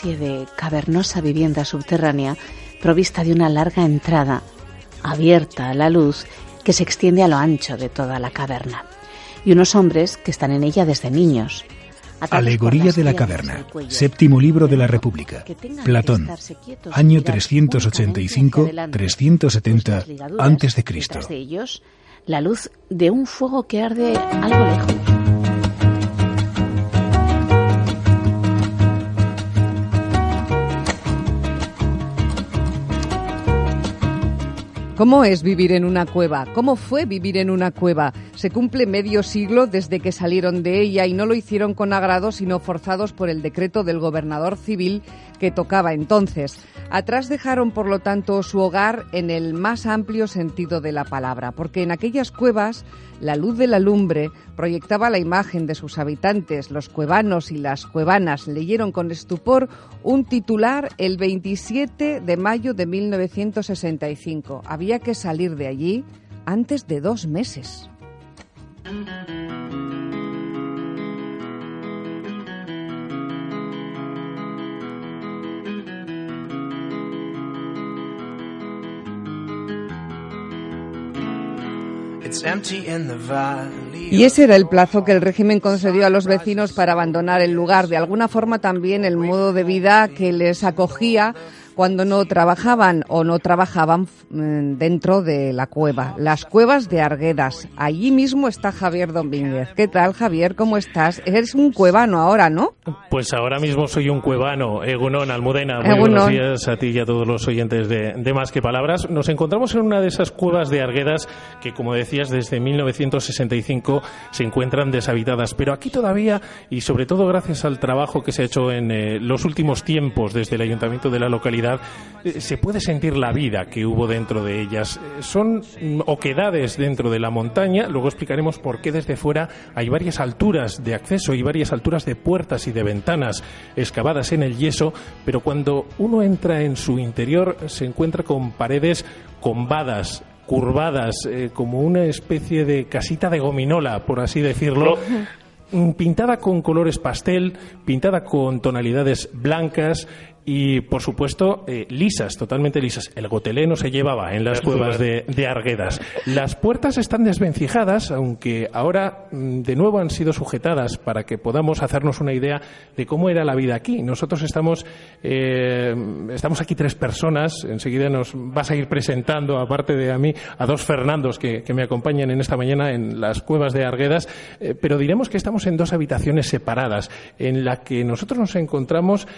especie de cavernosa vivienda subterránea provista de una larga entrada, abierta a la luz, que se extiende a lo ancho de toda la caverna, y unos hombres que están en ella desde niños. Alegoría de la caverna, séptimo libro de la República, Platón, año mirar únicamente hacia 385-370 adelante. Vuestras antes de ligaduras, Cristo. detrás de ellos, la luz de un fuego que arde algo lejos. ¿Cómo es vivir en una cueva? ¿Cómo fue vivir en una cueva? Se cumple medio siglo desde que salieron de ella y no lo hicieron con agrado, sino forzados por el decreto del gobernador civil que tocaba entonces. Atrás dejaron, por lo tanto, su hogar en el más amplio sentido de la palabra, porque en aquellas cuevas la luz de la lumbre proyectaba la imagen de sus habitantes. Los cuevanos y las cuevanas leyeron con estupor un titular el 27 de mayo de 1965. Había que salir de allí antes de dos meses. Y ese era el plazo que el régimen concedió a los vecinos para abandonar el lugar. De alguna forma también el modo de vida que les acogía cuando no trabajaban o no trabajaban mm, dentro de la cueva. Las cuevas de Arguedas. Allí mismo está Javier Domínguez. ¿Qué tal, Javier? ¿Cómo estás? Eres un cuevano ahora, ¿no? Pues ahora mismo soy un cuevano, Egunon Almudena. Muy Egunon. buenos días a ti y a todos los oyentes de, de Más que Palabras. Nos encontramos en una de esas cuevas de Arguedas que, como decías, desde 1965 se encuentran deshabitadas. Pero aquí todavía, y sobre todo gracias al trabajo que se ha hecho en eh, los últimos tiempos desde el ayuntamiento de la localidad, eh, se puede sentir la vida que hubo dentro de ellas. Eh, Son mm, oquedades dentro de la montaña. Luego explicaremos por qué desde fuera hay varias alturas de acceso y varias alturas de puertas y de ventanas excavadas en el yeso, pero cuando uno entra en su interior se encuentra con paredes combadas, curvadas, eh, como una especie de casita de gominola, por así decirlo. Pintada con colores pastel, pintada con tonalidades blancas y, por supuesto, eh, lisas, totalmente lisas. El gotelé no se llevaba en las cuevas de, de Arguedas. Las puertas están desvencijadas, aunque ahora mm, de nuevo han sido sujetadas para que podamos hacernos una idea de cómo era la vida aquí. Nosotros estamos, eh, estamos aquí tres personas. Enseguida nos vas a ir presentando, aparte de a mí, a dos Fernandos que, que me acompañan en esta mañana en las cuevas de Arguedas. Eh, pero diremos que estamos en dos habitaciones separadas, en la que nosotros nos encontramos,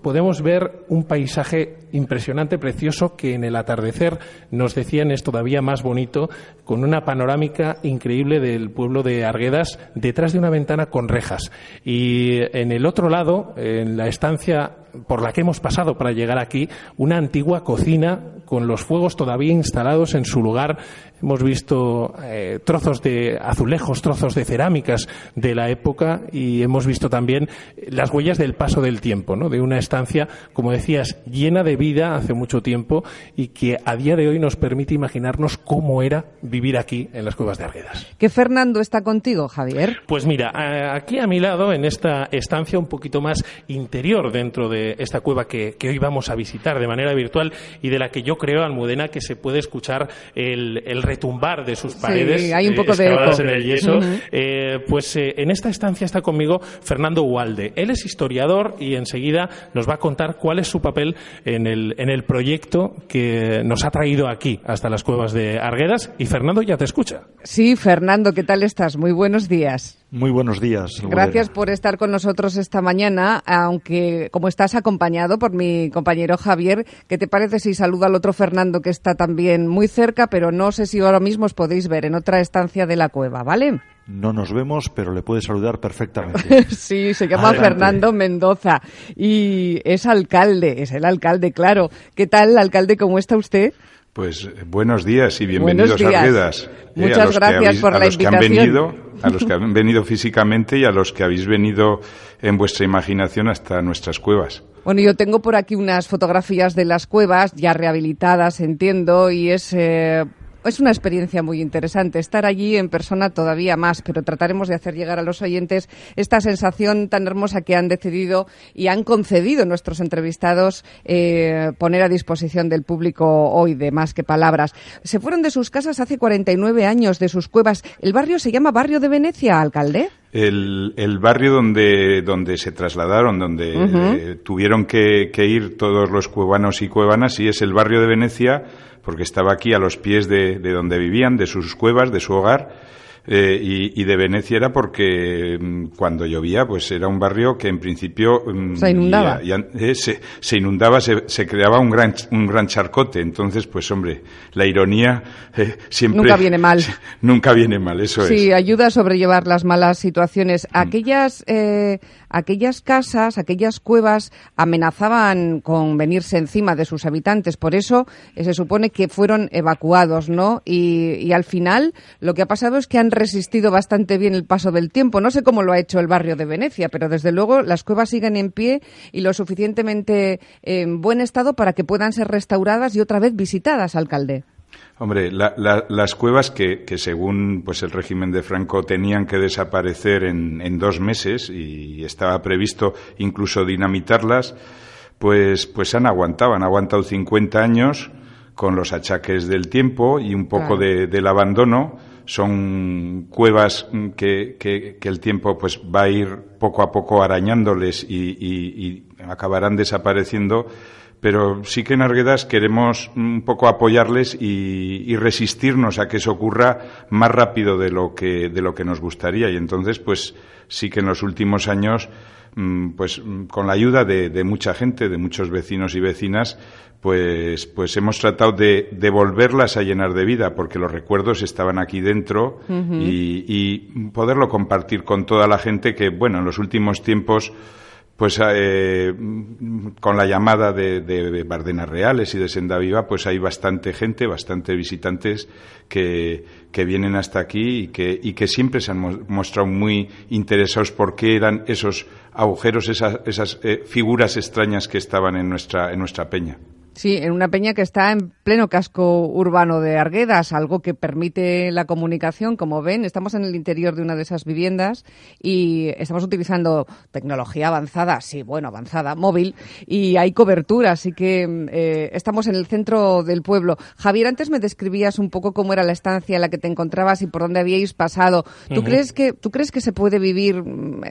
podemos ver un paisaje impresionante, precioso, que en el atardecer nos decían es todavía más bonito, con una panorámica increíble del pueblo de Arguedas detrás de una ventana con rejas. Y en el otro lado, en la estancia por la que hemos pasado para llegar aquí, una antigua cocina con los fuegos todavía instalados en su lugar. Hemos visto eh, trozos de azulejos, trozos de cerámicas de la época y hemos visto también las huellas del paso del tiempo, ¿no? de una estancia, como decías, llena de vida hace mucho tiempo y que a día de hoy nos permite imaginarnos cómo era vivir aquí en las cuevas de Arguedas. ¿Qué Fernando está contigo, Javier? Pues mira, a- aquí a mi lado, en esta estancia un poquito más interior dentro de eh, esta cueva que, que, hoy vamos a visitar de manera virtual y de la que yo creo, Almudena, que se puede escuchar el, el retumbar de sus paredes sí, hay un poco eh, de eco. en el yeso. Uh -huh. pues en esta estancia está conmigo Fernando Ualde. Él es historiador y enseguida nos va a contar cuál es su papel en el, en el proyecto que nos ha traído aquí, hasta las cuevas de Arguedas. Y Fernando ya te escucha. Sí, Fernando, ¿qué tal estás? Muy buenos días. Muy buenos días. Gracias por estar con nosotros esta mañana, aunque como estás acompañado por mi compañero Javier, ¿qué te parece si saluda al otro Fernando que está también muy cerca, pero no sé si ahora mismo os podéis ver en otra estancia de la cueva, ¿vale? No nos vemos, pero le puede saludar perfectamente. sí, se llama Adelante. Fernando Mendoza y es alcalde, es el alcalde, claro. ¿Qué tal, alcalde? ¿Cómo está usted? Pues buenos días y bienvenidos días. a. Muchas eh, a gracias habéis, por a la los invitación. Que han venido, a los que han venido físicamente y a los que habéis venido en vuestra imaginación hasta nuestras cuevas. Bueno, yo tengo por aquí unas fotografías de las cuevas ya rehabilitadas, entiendo, y es eh, es una experiencia muy interesante. Estar allí en persona todavía más, pero trataremos de hacer llegar a los oyentes esta sensación tan hermosa que han decidido y han concedido nuestros entrevistados eh, poner a disposición del público hoy de más que palabras. Se fueron de sus casas hace 49 años, de sus cuevas. ¿El barrio se llama Barrio de Venecia, alcalde? El, el barrio donde, donde se trasladaron, donde uh -huh. eh, tuvieron que, que ir todos los cuevanos y cuevanas, y es el barrio de Venecia porque estaba aquí a los pies de, de donde vivían, de sus cuevas, de su hogar, eh, y, y, de Venecia era porque mm, cuando llovía, pues era un barrio que en principio mm, se inundaba, eh, se, se, inundaba, se, se, creaba un gran un gran charcote. Entonces, pues hombre, la ironía eh, siempre nunca viene mal. Nunca viene mal, eso sí, es. Sí, ayuda a sobrellevar las malas situaciones. Mm. Aquellas eh, aquellas casas, aquellas cuevas amenazaban con venirse encima de sus habitantes. Por eso eh, se supone que fueron evacuados, ¿no? Y, y al final lo que ha pasado es que han resistido bastante bien el paso del tiempo. No sé cómo lo ha hecho el barrio de Venecia, pero desde luego las cuevas siguen en pie y lo suficientemente en buen estado para que puedan ser restauradas y otra vez visitadas, alcalde. Hombre, la, la, las cuevas que, que, según pues el régimen de Franco tenían que desaparecer en, en, dos meses y estaba previsto incluso dinamitarlas, pues, pues han aguantado, han aguantado 50 años con los achaques del tiempo y un poco claro. de, del abandono son cuevas que, que, que, el tiempo pues va a ir poco a poco arañándoles y, acabarán desapareciendo. Pero sí que en Arguedas queremos un poco apoyarles y, y, resistirnos a que eso ocurra más rápido de lo que de lo que nos gustaría. Y entonces pues sí que en los últimos años pues con la ayuda de, de mucha gente de muchos vecinos y vecinas pues, pues hemos tratado de, de, volverlas a llenar de vida, porque los recuerdos estaban aquí dentro uh -huh. y, y, poderlo compartir con toda la gente que, bueno, en los últimos tiempos, pues eh, con la llamada de, de, Bardenas Reales y de Senda Viva, pues hay bastante gente, bastante visitantes que, que vienen hasta aquí y que, y que siempre se han mostrado muy interesados por qué eran esos agujeros, esas, esas eh, figuras extrañas que estaban en nuestra, en nuestra peña. Sí, en una peña que está en pleno casco urbano de Arguedas, algo que permite la comunicación. Como ven, estamos en el interior de una de esas viviendas y estamos utilizando tecnología avanzada, sí, bueno, avanzada, móvil, y hay cobertura, así que eh, estamos en el centro del pueblo. Javier, antes me describías un poco cómo era la estancia en la que te encontrabas y por dónde habíais pasado. ¿Tú, uh -huh. crees, que, ¿tú crees que se puede vivir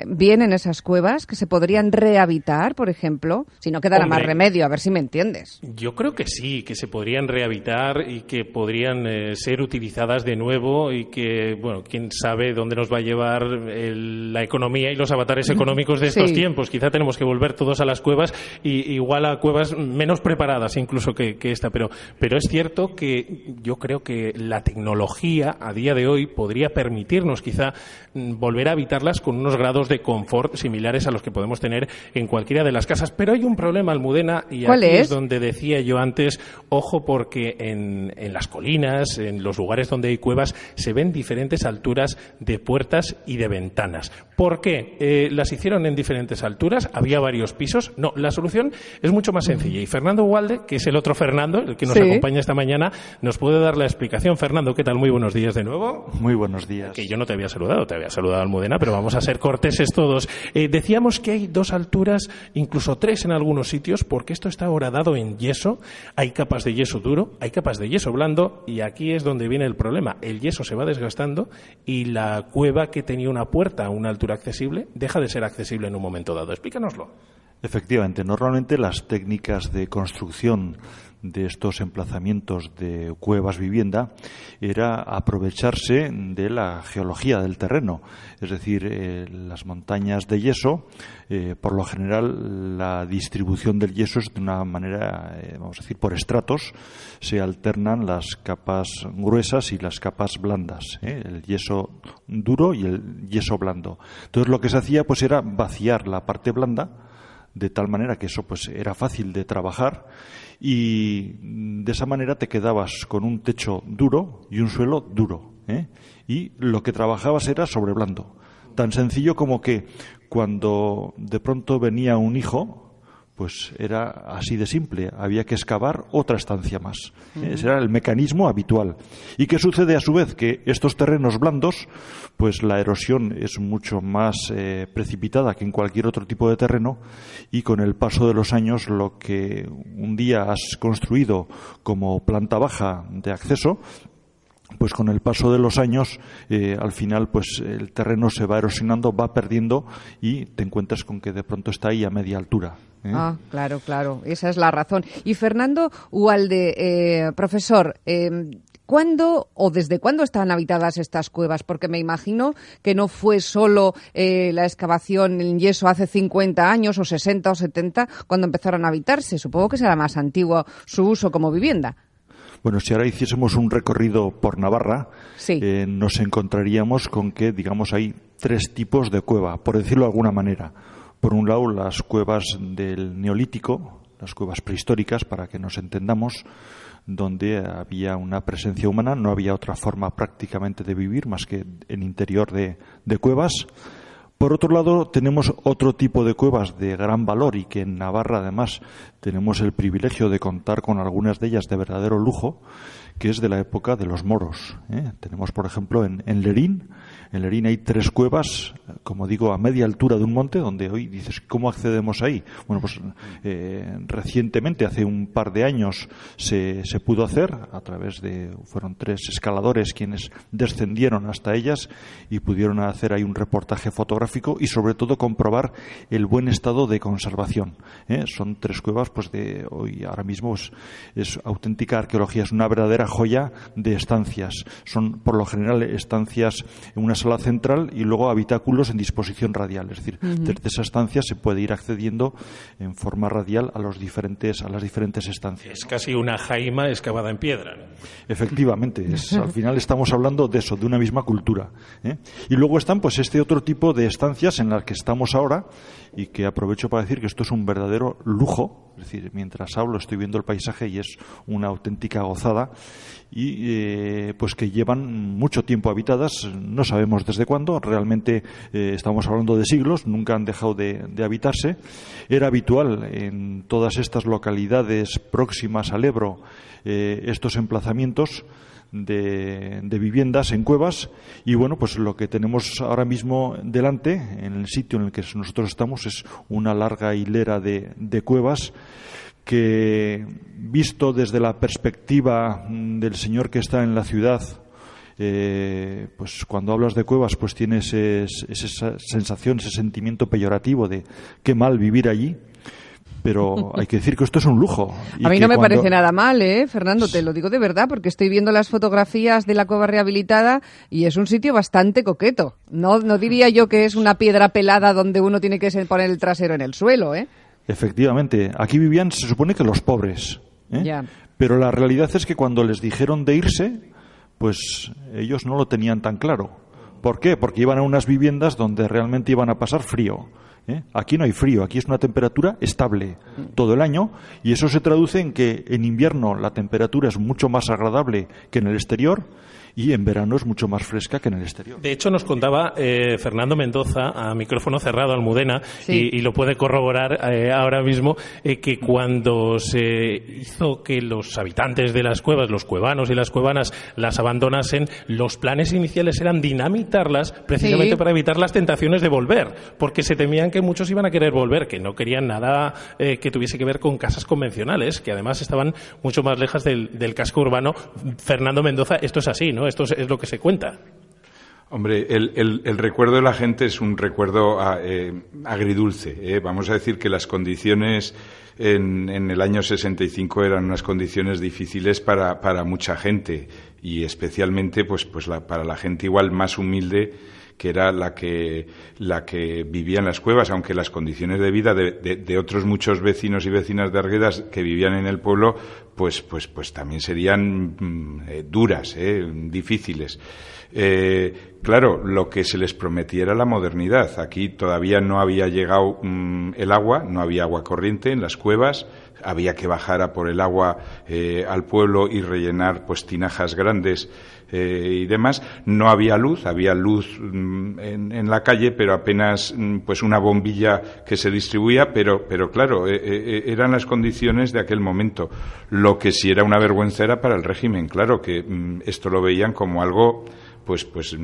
bien en esas cuevas? ¿Que se podrían rehabitar, por ejemplo? Si no quedara Hombre. más remedio, a ver si me entiendes. Yo creo que sí, que se podrían rehabilitar y que podrían eh, ser utilizadas de nuevo y que, bueno, quién sabe dónde nos va a llevar el, la economía y los avatares económicos de estos Sí. tiempos. Quizá tenemos que volver todos a las cuevas y igual a cuevas menos preparadas incluso que, que esta, pero, pero es cierto que yo creo que la tecnología a día de hoy podría permitirnos quizá mm, volver a habitarlas con unos grados de confort similares a los que podemos tener en cualquiera de las casas. Pero hay un problema, Almudena, y ¿Cuál aquí es? es donde decía yo antes, ojo porque en, en las colinas, en los lugares donde hay cuevas, se ven diferentes alturas de puertas y de ventanas. ¿Por qué? Eh, ¿Las hicieron en diferentes alturas? ¿Había varios pisos? No, la solución es mucho más sencilla. Y Fernando Walde, que es el otro Fernando, el que nos Sí. acompaña esta mañana, nos puede dar la explicación. Fernando, ¿qué tal? Muy buenos días de nuevo. Muy buenos días. Que yo no te había saludado, te había saludado Almudena, pero vamos a ser corteses todos. Eh, decíamos que hay dos alturas, incluso tres en algunos sitios, porque esto está horadado en yeso. Hay capas de yeso duro, hay capas de yeso blando, y aquí es donde viene el problema. El yeso se va desgastando y la cueva que tenía una puerta a una altura accesible deja de ser accesible en un momento dado. Explícanoslo. Efectivamente, normalmente las técnicas de construcción de estos emplazamientos de cuevas vivienda era aprovecharse de la geología del terreno, es decir, eh, las montañas de yeso, eh, por lo general la distribución del yeso es de una manera, eh, vamos a decir, por estratos, se alternan las capas gruesas y las capas blandas, el yeso duro y el yeso blando. Entonces lo que se hacía pues era vaciar la parte blanda, de tal manera que eso pues era fácil de trabajar y de esa manera te quedabas con un techo duro y un suelo duro ¿eh? y lo que trabajabas era sobre blando tan sencillo como que cuando de pronto venía un hijo pues era así de simple. Había que excavar otra estancia más. Ese era el mecanismo habitual. ¿Y qué sucede a su vez? Que estos terrenos blandos, pues la erosión es mucho más eh, precipitada que en cualquier otro tipo de terreno y con el paso de los años lo que un día has construido como planta baja de acceso, pues con el paso de los años, eh, al final, pues el terreno se va erosionando, va perdiendo y te encuentras con que de pronto está ahí a media altura. ¿Eh? Ah, claro, claro, esa es la razón. Y Fernando Ualde, eh, profesor, eh, ¿cuándo o desde cuándo están habitadas estas cuevas? Porque me imagino que no fue solo eh, la excavación en yeso hace 50 años o 60 o 70 cuando empezaron a habitarse. Supongo que será más antiguo su uso como vivienda. Bueno, si ahora hiciésemos un recorrido por Navarra, Sí. eh, nos encontraríamos con que, digamos, hay tres tipos de cueva, por decirlo de alguna manera. Por un lado, las cuevas del Neolítico, las cuevas prehistóricas, para que nos entendamos, donde había una presencia humana, no había otra forma prácticamente de vivir más que en interior de, cuevas. Por otro lado, tenemos otro tipo de cuevas de gran valor y que en Navarra además tenemos el privilegio de contar con algunas de ellas de verdadero lujo, que es de la época de los moros. ¿eh? Tenemos, por ejemplo, en, en Lerín, en Lerín hay tres cuevas, como digo, a media altura de un monte, donde hoy dices, ¿cómo accedemos ahí? Bueno, pues eh, recientemente, hace un par de años, se, se pudo hacer a través de, fueron tres escaladores quienes descendieron hasta ellas y pudieron hacer ahí un reportaje fotográfico y sobre todo comprobar el buen estado de conservación. ¿eh? Son tres cuevas, pues de hoy ahora mismo es, es auténtica arqueología, es una verdadera joya de estancias. Son por lo general estancias en una sala central y luego habitáculos en disposición radial. Es decir, desde esa estancia se puede ir accediendo en forma radial a los diferentes a las diferentes estancias. Es casi una jaima excavada en piedra. ¿no? Efectivamente, es, al final estamos hablando de eso, de una misma cultura. ¿eh? Y luego están pues este otro tipo de estancias en las que estamos ahora y que aprovecho para decir que esto es un verdadero lujo. Es decir, mientras hablo estoy viendo el paisaje y es una auténtica gozada y eh, pues que llevan mucho tiempo habitadas, no sabemos desde cuándo, realmente eh, estamos hablando de siglos, nunca han dejado de, de habitarse. Era habitual en todas estas localidades próximas al Ebro eh, estos emplazamientos de, viviendas en cuevas. Y bueno pues lo que tenemos ahora mismo delante en el sitio en el que nosotros estamos es una larga hilera de, cuevas que visto desde la perspectiva mm, del señor que está en la ciudad eh, pues cuando hablas de cuevas pues tienes esa sensación ese sentimiento peyorativo de qué mal vivir allí pero hay que decir que esto es un lujo y A mí no me cuando- parece nada mal, ¿eh, Fernando? Te lo digo de verdad, porque estoy viendo las fotografías de la cueva rehabilitada y es un sitio bastante coqueto. No, no diría yo que es una piedra pelada donde uno tiene que poner el trasero en el suelo, ¿eh? Efectivamente, aquí vivían, se supone que los pobres. ¿eh? Ya. Pero la realidad es que cuando les dijeron de irse, pues ellos no lo tenían tan claro. ¿Por qué? Porque iban a unas viviendas donde realmente iban a pasar frío. ¿Eh? Aquí no hay frío, aquí es una temperatura estable todo el año y eso se traduce en que en invierno la temperatura es mucho más agradable que en el exterior y en verano es mucho más fresca que en el exterior. De hecho, nos contaba eh, Fernando Mendoza, a micrófono cerrado, Almudena, y, lo puede corroborar eh, ahora mismo, eh, que cuando se hizo que los habitantes de las cuevas, los cuevanos y las cuevanas, las abandonasen, los planes iniciales eran dinamitarlas precisamente para evitar las tentaciones de volver, porque se temían que muchos iban a querer volver, que no querían nada que tuviese que ver con casas convencionales, que además estaban mucho más lejas del, del casco urbano. Fernando Mendoza, esto es así, ¿no? Esto es, lo que se cuenta. Hombre, el, recuerdo de la gente es un recuerdo ah, eh, agridulce. ¿eh? Vamos a decir que las condiciones en, el año 65 eran unas condiciones difíciles para, para mucha gente y especialmente pues, pues para la gente igual más humilde que era la que, la que vivía en las cuevas, aunque las condiciones de vida de, otros muchos vecinos y vecinas de Arguedas que vivían en el pueblo, pues, pues, pues también serían mm, eh, duras, eh, difíciles. Eh, claro, lo que se les prometía era la modernidad. Aquí todavía no había llegado mm, el agua, no había agua corriente en las cuevas, había que bajar a por el agua al pueblo y rellenar pues tinajas grandes eh, y demás. No había luz, había luz mm, en, la calle, pero apenas mm, pues una bombilla que se distribuía, pero, pero claro, eh, eh, eran las condiciones de aquel momento. Lo que sí era una vergüenza era para el régimen, claro, que mm, esto lo veían como algo pues pues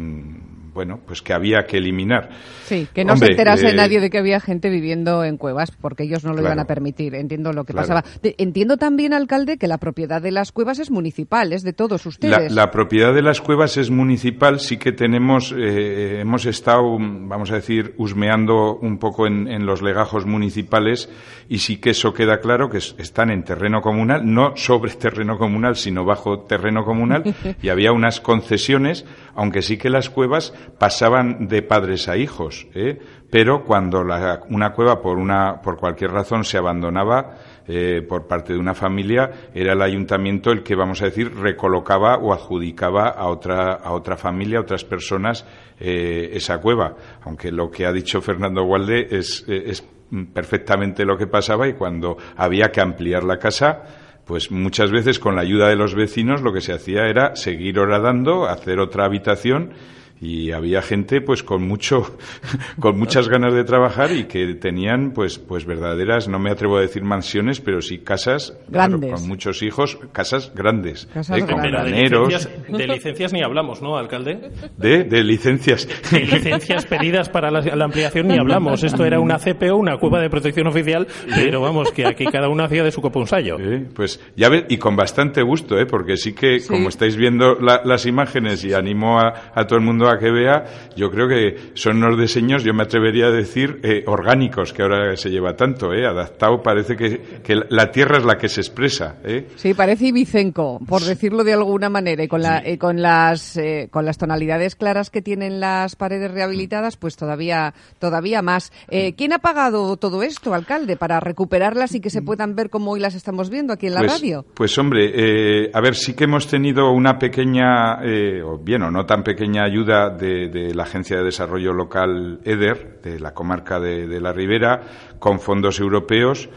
bueno, pues que había que eliminar. Sí, que no se enterase eh, nadie de que había gente viviendo en cuevas, porque ellos no lo iban a permitir. Entiendo lo que pasaba. entiendo también, alcalde, que la propiedad de las cuevas es municipal, es de todos ustedes. La, propiedad de las cuevas es municipal, sí que tenemos, eh, hemos estado, vamos a decir, husmeando un poco en, los legajos municipales y sí que eso queda claro que están en terreno comunal, no sobre terreno comunal, sino bajo terreno comunal, y había unas concesiones, aunque sí que las cuevas pasaban de padres a hijos, ¿eh? pero cuando una cueva por, una, por cualquier razón se abandonaba eh, por parte de una familia, era el ayuntamiento el que, vamos a decir, recolocaba o adjudicaba a otra, a otra familia, a otras personas, eh, esa cueva. Aunque lo que ha dicho Fernando Walde es, es perfectamente lo que pasaba y cuando había que ampliar la casa, pues muchas veces con la ayuda de los vecinos lo que se hacía era seguir horadando, hacer otra habitación y había gente pues con mucho con muchas ganas de trabajar y que tenían pues pues verdaderas no me atrevo a decir mansiones pero sí casas grandes con muchos hijos casas grandes casas ¿eh? con grandes. De, licencias, ni hablamos no alcalde de, de licencias. De licencias pedidas para la, ampliación ni hablamos. Esto era una CPO una cueva de protección oficial pero vamos que aquí cada uno hacía de su coponsayo pues ya ves y con bastante gusto ¿eh? porque sí que como estáis viendo las imágenes y animo a, a todo el mundo a que vea, yo creo que son unos diseños, yo me atrevería a decir, eh, orgánicos, que ahora se lleva tanto, eh, adaptado, parece que, que, la tierra es la que se expresa. Eh. Sí, parece ibicenco, por decirlo de alguna manera, y con, la, eh, con, las, eh, con las tonalidades claras que tienen las paredes rehabilitadas, pues todavía, todavía más. ¿Quién ha pagado todo esto, alcalde, para recuperarlas y que se puedan ver como hoy las estamos viendo aquí en la pues, radio? Pues hombre, a ver, sí que hemos tenido una pequeña, o bien o no tan pequeña ayuda de, la Agencia de Desarrollo Local EDER, de la comarca de, la Ribera, con fondos europeos.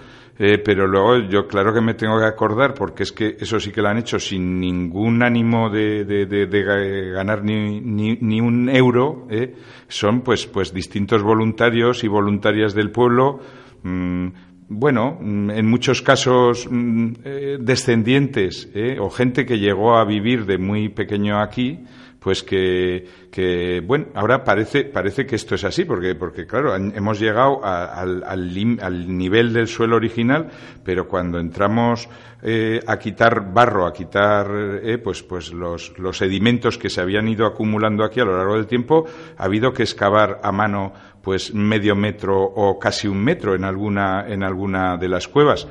Eh, pero luego yo claro que me tengo que acordar porque es que eso sí que lo han hecho sin ningún ánimo de, ganar ni, ni, un euro eh, son pues pues distintos voluntarios y voluntarias del pueblo mm, bueno, mm, en muchos casos mm, eh, descendientes o gente que llegó a vivir de muy pequeño aquí pues que, que, bueno, ahora parece, parece que esto es así, porque, porque claro, hemos llegado al, al, nivel del suelo original, pero cuando entramos eh, a quitar barro, a quitar eh, pues, pues los, los sedimentos que se habían ido acumulando aquí a lo largo del tiempo, ha habido que excavar a mano pues medio metro o casi un metro en alguna, en alguna de las cuevas.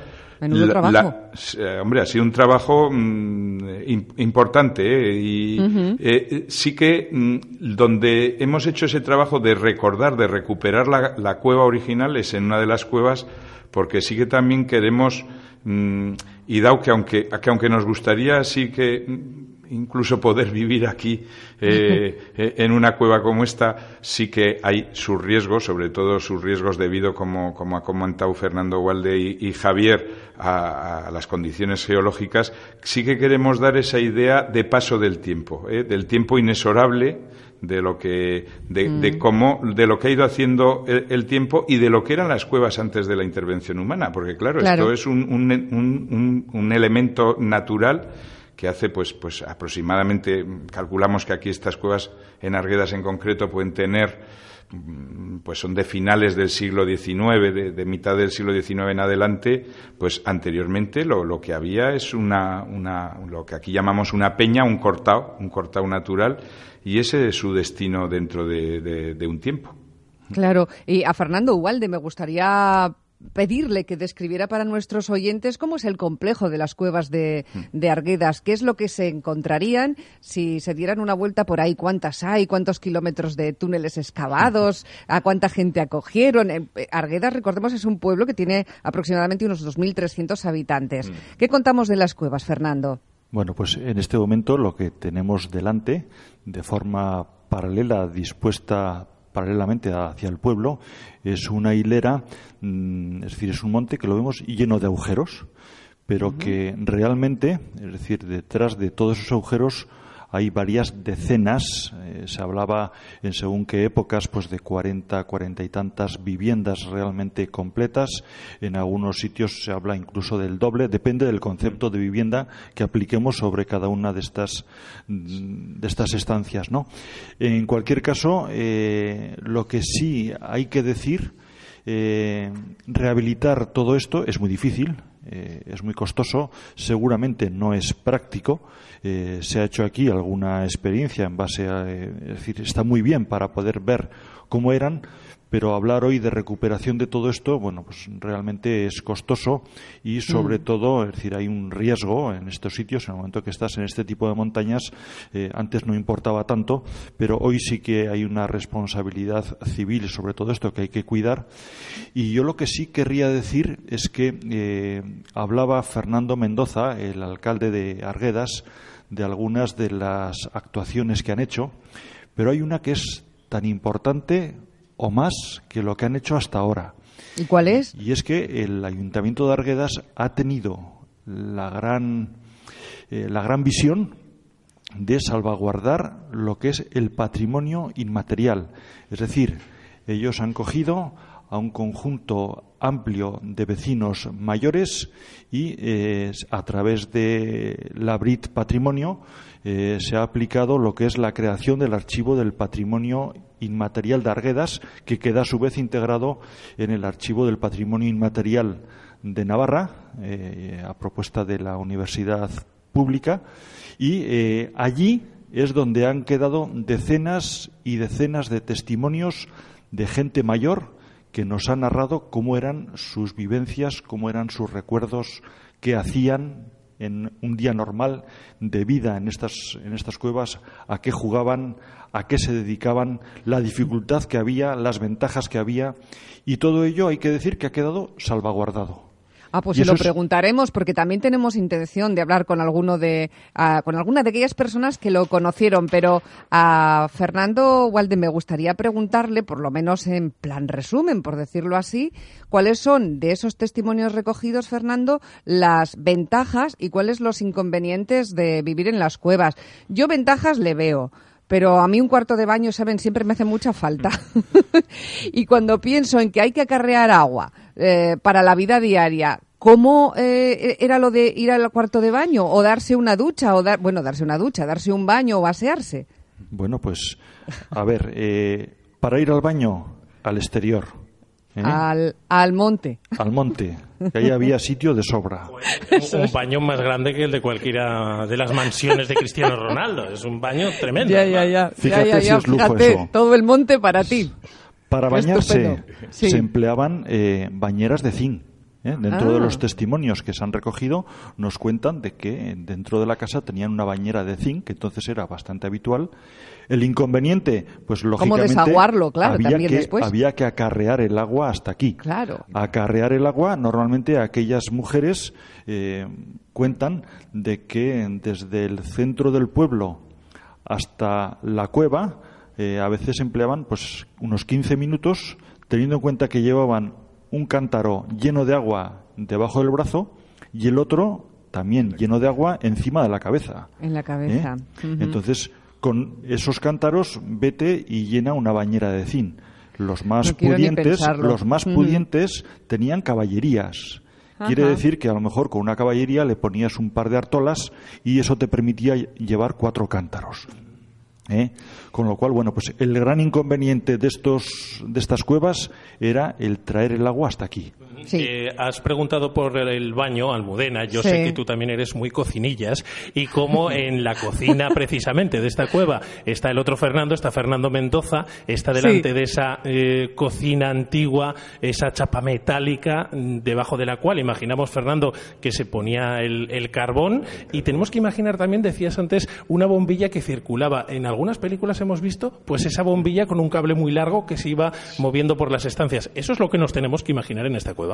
Eh, hombre, ha sido un trabajo mm, importante ¿eh? y eh, sí que mm, donde hemos hecho ese trabajo de recordar, de recuperar la, cueva original es en una de las cuevas porque sí que también queremos mm, y dado que aunque, que aunque nos gustaría sí que incluso poder vivir aquí eh, eh, en una cueva como esta, sí que hay sus riesgos, sobre todo sus riesgos debido, como, como ha comentado Fernando Walde y, Javier, a, las condiciones geológicas. Sí que queremos dar esa idea de paso del tiempo, ¿eh? del tiempo inexorable de lo que de, mm. cómo de lo que ha ido haciendo el, tiempo y de lo que eran las cuevas antes de la intervención humana porque claro, esto es un, un, un elemento natural que hace pues, pues aproximadamente, calculamos que aquí estas cuevas en Arguedas en concreto pueden tener, mm, pues son de finales del siglo XIX, de, mitad del siglo XIX en adelante, pues anteriormente lo, que había es una, una, lo que aquí llamamos una peña, un cortado, un cortado natural, y ese es su destino dentro de, de un tiempo. Claro, y a Fernando Ubalde me gustaría pedirle que describiera para nuestros oyentes cómo es el complejo de las cuevas de, de, Arguedas, qué es lo que se encontrarían si se dieran una vuelta por ahí, cuántas hay, cuántos kilómetros de túneles excavados, a cuánta gente acogieron. Eh, Arguedas, recordemos, es un pueblo que tiene aproximadamente unos 2.300 habitantes. Mm. ¿Qué contamos de las cuevas, Fernando? Bueno, pues en este momento lo que tenemos delante, de forma paralela, dispuesta paralelamente hacia el pueblo, es una hilera, mm, es decir, es un monte que lo vemos lleno de agujeros, pero que realmente, es decir, detrás de todos esos agujeros hay varias decenas, eh, se hablaba en según qué épocas, pues de 40, cuarenta y tantas viviendas realmente completas. En algunos sitios se habla incluso del doble, depende del concepto de vivienda que apliquemos sobre cada una de estas, de estas estancias, ¿no? En cualquier caso, eh, lo que sí hay que decir, eh, rehabilitar todo esto es muy difícil, es muy costoso, seguramente no es práctico. Eh, se ha hecho aquí alguna experiencia en base a, eh, es decir, está muy bien para poder ver cómo eran, pero hablar hoy de recuperación de todo esto, bueno, pues realmente es costoso y sobre mm. todo, es decir, hay un riesgo en estos sitios, en el momento que estás en este tipo de montañas, eh, antes no importaba tanto, pero hoy sí que hay una responsabilidad civil sobre todo esto que hay que cuidar. Y yo lo que sí querría decir es que hablaba Fernando Mendoza, el alcalde de Arguedas, de algunas de las actuaciones que han hecho, pero hay una que es tan importante o más que lo que han hecho hasta ahora. ¿Y cuál es? Y es que el Ayuntamiento de Arguedas ha tenido la gran, eh, la gran visión de salvaguardar lo que es el patrimonio inmaterial. Es decir, ellos han cogido a un conjunto amplio de vecinos mayores y eh, a través de la BRIT Patrimonio eh, se ha aplicado lo que es la creación del archivo del patrimonio inmaterial de Arguedas, que queda a su vez integrado en el archivo del patrimonio inmaterial de Navarra, eh, a propuesta de la Universidad Pública, y allí es donde han quedado decenas y decenas de testimonios de gente mayor que nos ha narrado cómo eran sus vivencias, cómo eran sus recuerdos, qué hacían en un día normal de vida en estas, en estas cuevas, a qué jugaban, a qué se dedicaban, la dificultad que había, las ventajas que había, y todo ello hay que decir que ha quedado salvaguardado. Ah, pues se lo preguntaremos porque también tenemos intención de hablar con alguno de ah, con alguna de aquellas personas que lo conocieron, pero a Fernando Walde me gustaría preguntarle, por lo menos en plan resumen, por decirlo así, cuáles son de esos testimonios recogidos, Fernando, las ventajas y cuáles los inconvenientes de vivir en las cuevas. Yo ventajas le veo pero a mí un cuarto de baño, saben, siempre me hace mucha falta. y cuando pienso en que hay que acarrear agua eh, para la vida diaria, ¿cómo eh, era lo de ir al cuarto de baño o darse una ducha o dar, bueno, darse una ducha, darse un baño o asearse? Bueno, pues a ver, eh, para ir al baño al exterior. Al, al monte. Al monte. Que ahí había sitio de sobra. un, baño más grande que el de cualquiera de las mansiones de Cristiano Ronaldo. Es un baño tremendo. Ya, ya, ya. Fíjate si es lujo eso. Todo el monte para ti. Para bañarse se empleaban eh, bañeras de zinc. ¿eh? Dentro de Ah. los testimonios que se han recogido nos cuentan de que dentro de la casa tenían una bañera de zinc, que entonces era bastante habitual. El inconveniente, pues lógicamente desaguarlo, claro, había también que después. había que acarrear el agua hasta aquí. Claro. Acarrear el agua, normalmente aquellas mujeres eh, cuentan de que desde el centro del pueblo hasta la cueva eh, a veces empleaban pues unos 15 minutos teniendo en cuenta que llevaban un cántaro lleno de agua debajo del brazo y el otro también lleno de agua encima de la cabeza. En la cabeza. ¿eh? Ujú. Entonces, con esos cántaros, vete y llena una bañera de zinc. Los más No pudientes, los más Ujú. pudientes tenían caballerías. Quiere decir que a lo mejor con una caballería le ponías un par de artolas y eso te permitía lle- llevar cuatro cántaros. ¿eh? Con lo cual, bueno, pues el gran inconveniente de estos de estas cuevas era el traer el agua hasta aquí. Sí. Eh, has preguntado por el baño, Almudena. Yo Sí. sé que tú también eres muy cocinillas y como en la cocina precisamente de esta cueva está el otro Fernando, está Fernando Mendoza, está delante Sí. de esa eh, cocina antigua, esa chapa metálica mm, debajo de la cual imaginamos, Fernando, que se ponía el, el carbón y tenemos que imaginar también, decías antes, una bombilla que circulaba. En algunas películas hemos visto pues esa bombilla con un cable muy largo que se iba moviendo por las estancias. Eso es lo que nos tenemos que imaginar en esta cueva.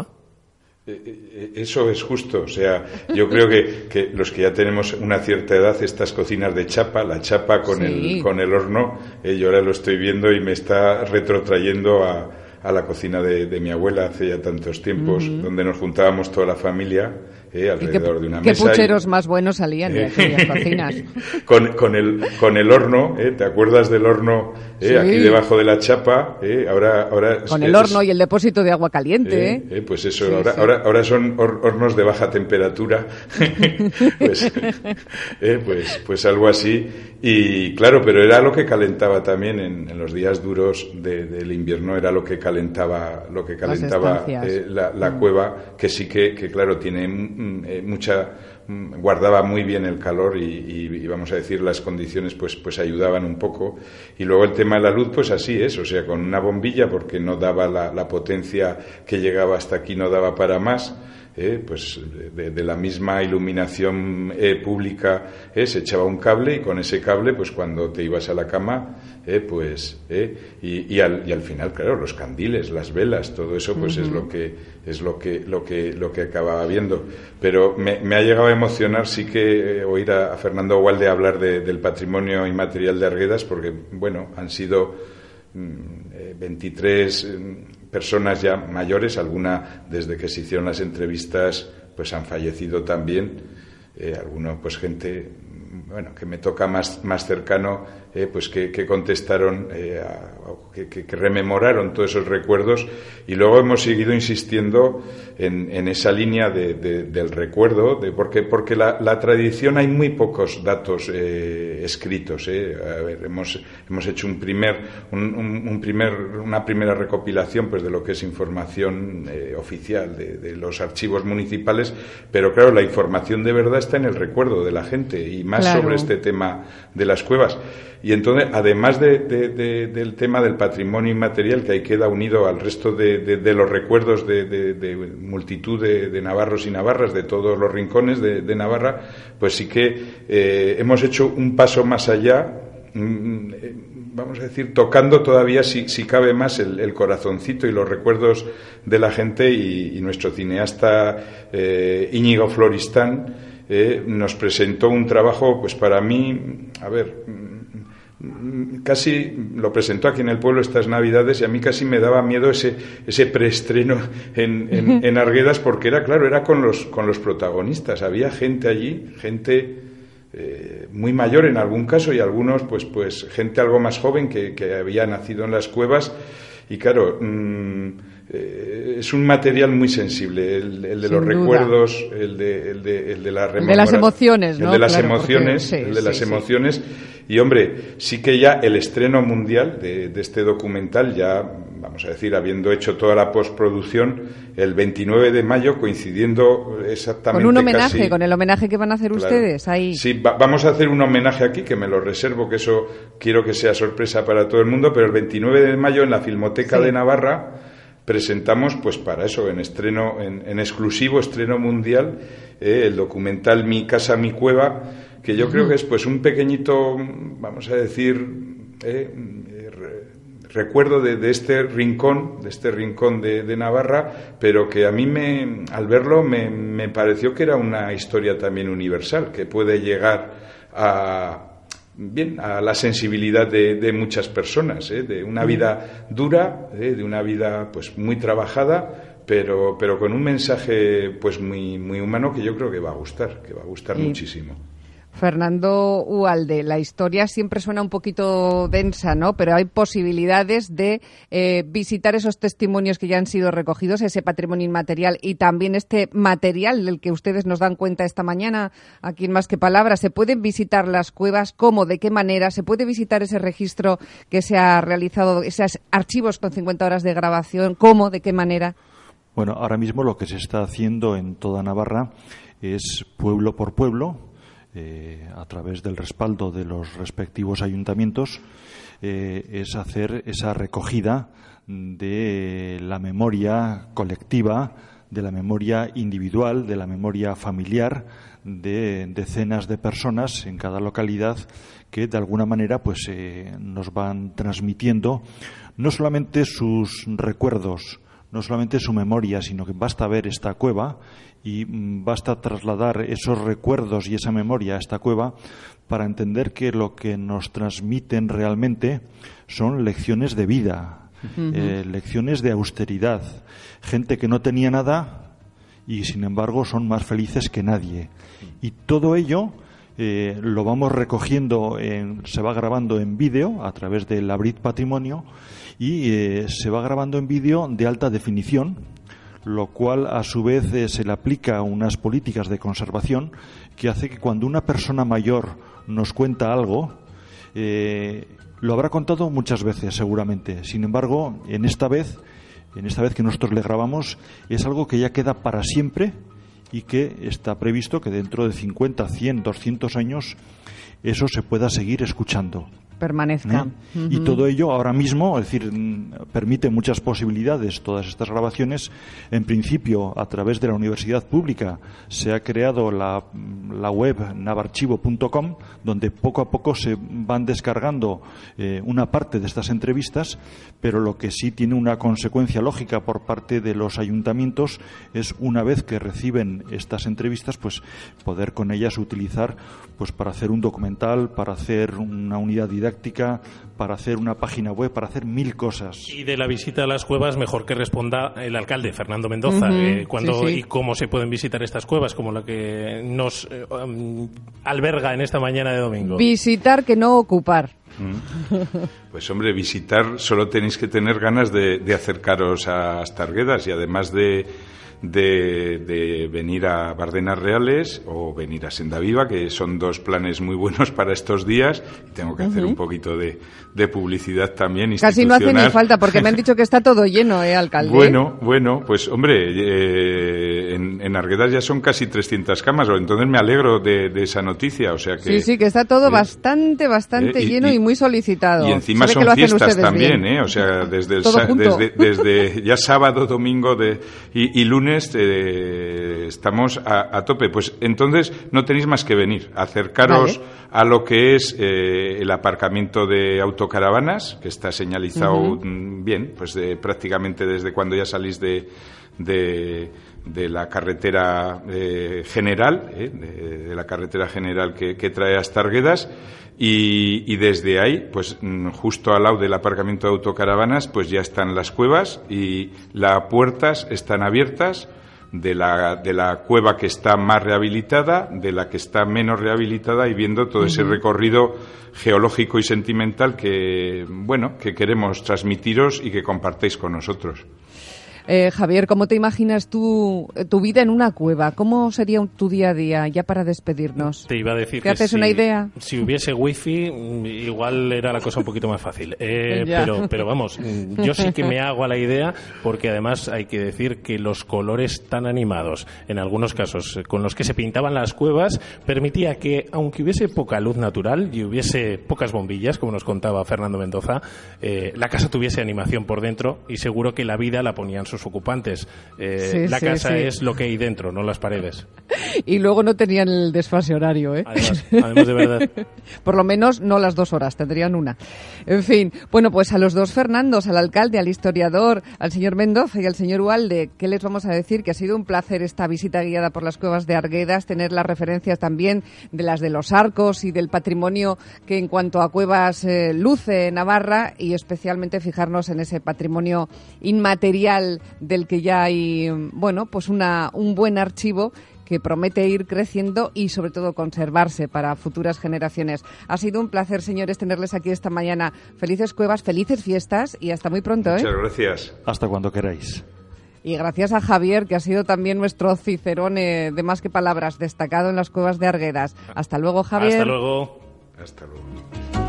Eh, eh, Eso es justo. O sea, yo creo que, que los que ya tenemos una cierta edad, estas cocinas de chapa, la chapa con, Sí. el, con el horno, eh, yo ahora lo estoy viendo y me está retrotrayendo a, a la cocina de, de mi abuela hace ya tantos tiempos, donde nos juntábamos toda la familia eh, ¿Y qué, alrededor de una qué mesa. y- pucheros más buenos salían de aquellas cocinas? con, con, el, con el horno, ¿eh? ¿te acuerdas del horno eh? Sí. aquí debajo de la chapa? ¿eh? Ahora, ahora Con es- el horno y el depósito de agua caliente, pues eso, Sí, ahora, sí. Ahora, ahora son hor- hornos de baja temperatura, pues, pues, pues algo así. Y claro, pero era lo que calentaba también en, en los días duros de- del invierno, era lo que calentaba, lo que calentaba eh, la, la cueva, que sí que, que claro, tiene mm, mucha mm, guardaba muy bien el calor y, y- y vamos a decir las condiciones pues pues ayudaban un poco. Y luego el tema de la luz pues así es o sea con una bombilla porque no daba la, la potencia que llegaba hasta aquí no daba para más eh, pues de, de la misma iluminación eh, pública eh, se echaba un cable y con ese cable pues cuando te ibas a la cama eh, pues eh, y, y al, y al final claro los candiles las velas todo eso pues es lo que es lo que lo que lo que acababa viendo. Pero me, me ha llegado a emocionar sí que eh, oír a, a Fernando Walde hablar de- del patrimonio inmaterial de Arguedas porque bueno han sido mm, eh, 23 mm, personas ya mayores, alguna desde que se hicieron las entrevistas pues han fallecido también, eh, pues gente mm, bueno que me toca más, más cercano eh, pues que, que contestaron eh, a- que, rememoraron todos esos recuerdos y luego hemos seguido insistiendo en, en esa línea de- de- del recuerdo de porque porque la, la tradición hay muy pocos datos eh, escritos. A ver, hemos hemos hecho un primer un, un- un primer una primera recopilación pues de lo que es información oficial de, de los archivos municipales pero claro la información de verdad está en el recuerdo de la gente y más Claro. sobre este tema de las cuevas y entonces además de- de- de- del tema del patrimonio inmaterial que ahí queda unido al resto de, los recuerdos de, multitud de, navarros y navarras de todos los rincones de, Navarra pues sí que eh, hemos hecho un paso más allá mm, eh, vamos a decir, tocando todavía, si, si cabe más, el, corazoncito y los recuerdos de la gente y, nuestro cineasta eh, Íñigo Floristán eh, nos presentó un trabajo, pues para mí, a ver, mm, casi lo presentó aquí en el pueblo estas navidades y a mí casi me daba miedo ese, ese preestreno en, en, en Arguedas porque era, claro, era con los, con los protagonistas. Había gente allí, gente eh, muy mayor en algún caso y algunos, pues, pues gente algo más joven que, que había nacido en las cuevas. Y claro, mm, eh, es un material muy sensible, el, el de Sin los duda. recuerdos, el de, el de, el de la de las emociones, ¿no? El de las Claro, emociones, sí, el de las sí. emociones. Y hombre, sí que ya el estreno mundial de, de este documental, ya, vamos a decir, habiendo hecho toda la postproducción, el 29 de mayo, coincidiendo exactamente Con un homenaje, casi- con el homenaje que van a hacer Claro. ustedes ahí. Sí, va- vamos a hacer un homenaje aquí, que me lo reservo, que eso quiero que sea sorpresa para todo el mundo, pero el 29 de mayo en la Filmoteca Sí. de Navarra, presentamos, pues para eso, en estreno, en, exclusivo, estreno mundial, eh, el documental Mi casa, mi cueva, que yo creo que es pues un pequeñito, vamos a decir, eh, recuerdo de, este rincón, de este rincón de, Navarra, pero que a mí me, al verlo me, me pareció que era una historia también universal, que puede llegar a, bien a la sensibilidad de, muchas personas, ¿eh? de una vida dura, ¿eh? de una vida pues muy trabajada, pero, pero con un mensaje pues muy, muy humano que yo creo que va a gustar, que va a gustar muchísimo. Fernando Ualde, la historia siempre suena un poquito densa, ¿no? Pero hay posibilidades de eh, visitar esos testimonios que ya han sido recogidos, ese patrimonio inmaterial y también este material del que ustedes nos dan cuenta esta mañana aquí en Más que Palabras. ¿Se pueden visitar las cuevas? ¿Cómo? ¿De qué manera? ¿Se puede visitar ese registro que se ha realizado, esos archivos con 50 horas de grabación? ¿Cómo? ¿De qué manera? Bueno, ahora mismo lo que se está haciendo en toda Navarra es pueblo por pueblo, eh, a través del respaldo de los respectivos ayuntamientos, eh, es hacer esa recogida de la memoria colectiva, de la memoria individual, de la memoria familiar de decenas de personas en cada localidad que de alguna manera pues eh, nos van transmitiendo no solamente sus recuerdos, no solamente su memoria, sino que basta ver esta cueva y mm, basta trasladar esos recuerdos y esa memoria a esta cueva para entender que lo que nos transmiten realmente son lecciones de vida, eh, lecciones de austeridad, gente que no tenía nada y sin embargo son más felices que nadie. Y todo ello eh, lo vamos recogiendo, se va grabando en vídeo a través del Abrit Patrimonio y eh, se va grabando en vídeo de alta definición lo cual a su vez eh, se le aplica unas políticas de conservación que hace que cuando una persona mayor nos cuenta algo, eh, lo habrá contado muchas veces seguramente. Sin embargo, en esta vez, en esta vez que nosotros le grabamos, es algo que ya queda para siempre y que está previsto que dentro de 50, 100, 200 años eso se pueda seguir escuchando permanezca. ¿Eh? Y todo ello ahora mismo, es decir, mm, permite muchas posibilidades todas estas grabaciones. En principio, a través de la universidad pública se ha creado la, la web navarchivo.com, donde poco a poco se van descargando eh, una parte de estas entrevistas, pero lo que sí tiene una consecuencia lógica por parte de los ayuntamientos es una vez que reciben estas entrevistas, pues poder con ellas utilizar pues para hacer un documental, para hacer una unidad didáctica para hacer una página web, para hacer mil cosas. Y de la visita a las cuevas, mejor que responda el alcalde, Fernando Mendoza, eh, cuando y cómo se pueden visitar estas cuevas, como la que nos eh, um, alberga en esta mañana de domingo. Visitar que no ocupar. Mm. Pues hombre, visitar solo tenéis que tener ganas de, de acercaros a Astarguedas y además de de, venir a Bardenas Reales o venir a Senda Viva, que son dos planes muy buenos para estos días. Tengo que hacer un poquito de, publicidad también. Casi no hace ni falta, porque me han dicho que está todo lleno, ¿eh, alcalde? Bueno, bueno, pues hombre, eh, en, en, Arguedas ya son casi 300 camas, entonces me alegro de, esa noticia. O sea que, sí, sí, que está todo eh, bastante, bastante eh, lleno y, muy solicitado. Y encima son fiestas también, ¿eh? O sea, desde, desde, desde, ya sábado, domingo de, y lunes eh, estamos a, tope. Pues entonces no tenéis más que venir, acercaros a lo que es eh, el aparcamiento de autocaravanas, que está señalizado mm, bien, pues de, prácticamente desde cuando ya salís de, de, la carretera eh, general, de, la carretera general que, trae hasta Arguedas. Y, y, desde ahí, pues mm, justo al lado del aparcamiento de autocaravanas, pues ya están las cuevas y las puertas están abiertas de la, de la cueva que está más rehabilitada, de la que está menos rehabilitada y viendo todo ese recorrido geológico y sentimental que, bueno, que queremos transmitiros y que compartéis con nosotros. Eh, Javier, ¿cómo te imaginas tú eh, tu vida en una cueva? ¿Cómo sería un- tu día a día ya para despedirnos? Te iba a decir ¿Te que haces si, una idea? Si hubiese wifi, mm, igual era la cosa un poquito más fácil. Eh, pero vamos, mm, yo sí que me hago a la idea, porque además hay que decir que los colores tan animados, en algunos casos, eh, con los que se pintaban las cuevas, permitía que, aunque hubiese poca luz natural y hubiese pocas bombillas, como nos contaba Fernando Mendoza, eh, la casa tuviese animación por dentro y seguro que la vida la ponían sus ocupantes. Eh, Sí, la sí, casa sí. es lo que hay dentro, no las paredes. Y luego no tenían el desfase horario, ¿eh? Además, además de verdad. Por lo menos no las dos horas, tendrían una. En fin, bueno, pues a los dos Fernandos, al alcalde, al historiador, al señor Mendoza y al señor Ualde, ¿qué les vamos a decir? Que ha sido un placer esta visita guiada por las cuevas de Arguedas, tener las referencias también de las de los arcos y del patrimonio que en cuanto a cuevas eh, luce Navarra y especialmente fijarnos en ese patrimonio inmaterial del que ya hay, bueno, pues una, un buen archivo que promete ir creciendo y sobre todo conservarse para futuras generaciones. Ha sido un placer, señores, tenerles aquí esta mañana. Felices cuevas, felices fiestas y hasta muy pronto. ¿eh? Muchas gracias. Hasta cuando queráis. Y gracias a Javier, que ha sido también nuestro cicerone de más que palabras, destacado en las cuevas de Arguedas. Hasta luego, Javier. Hasta luego. Hasta luego.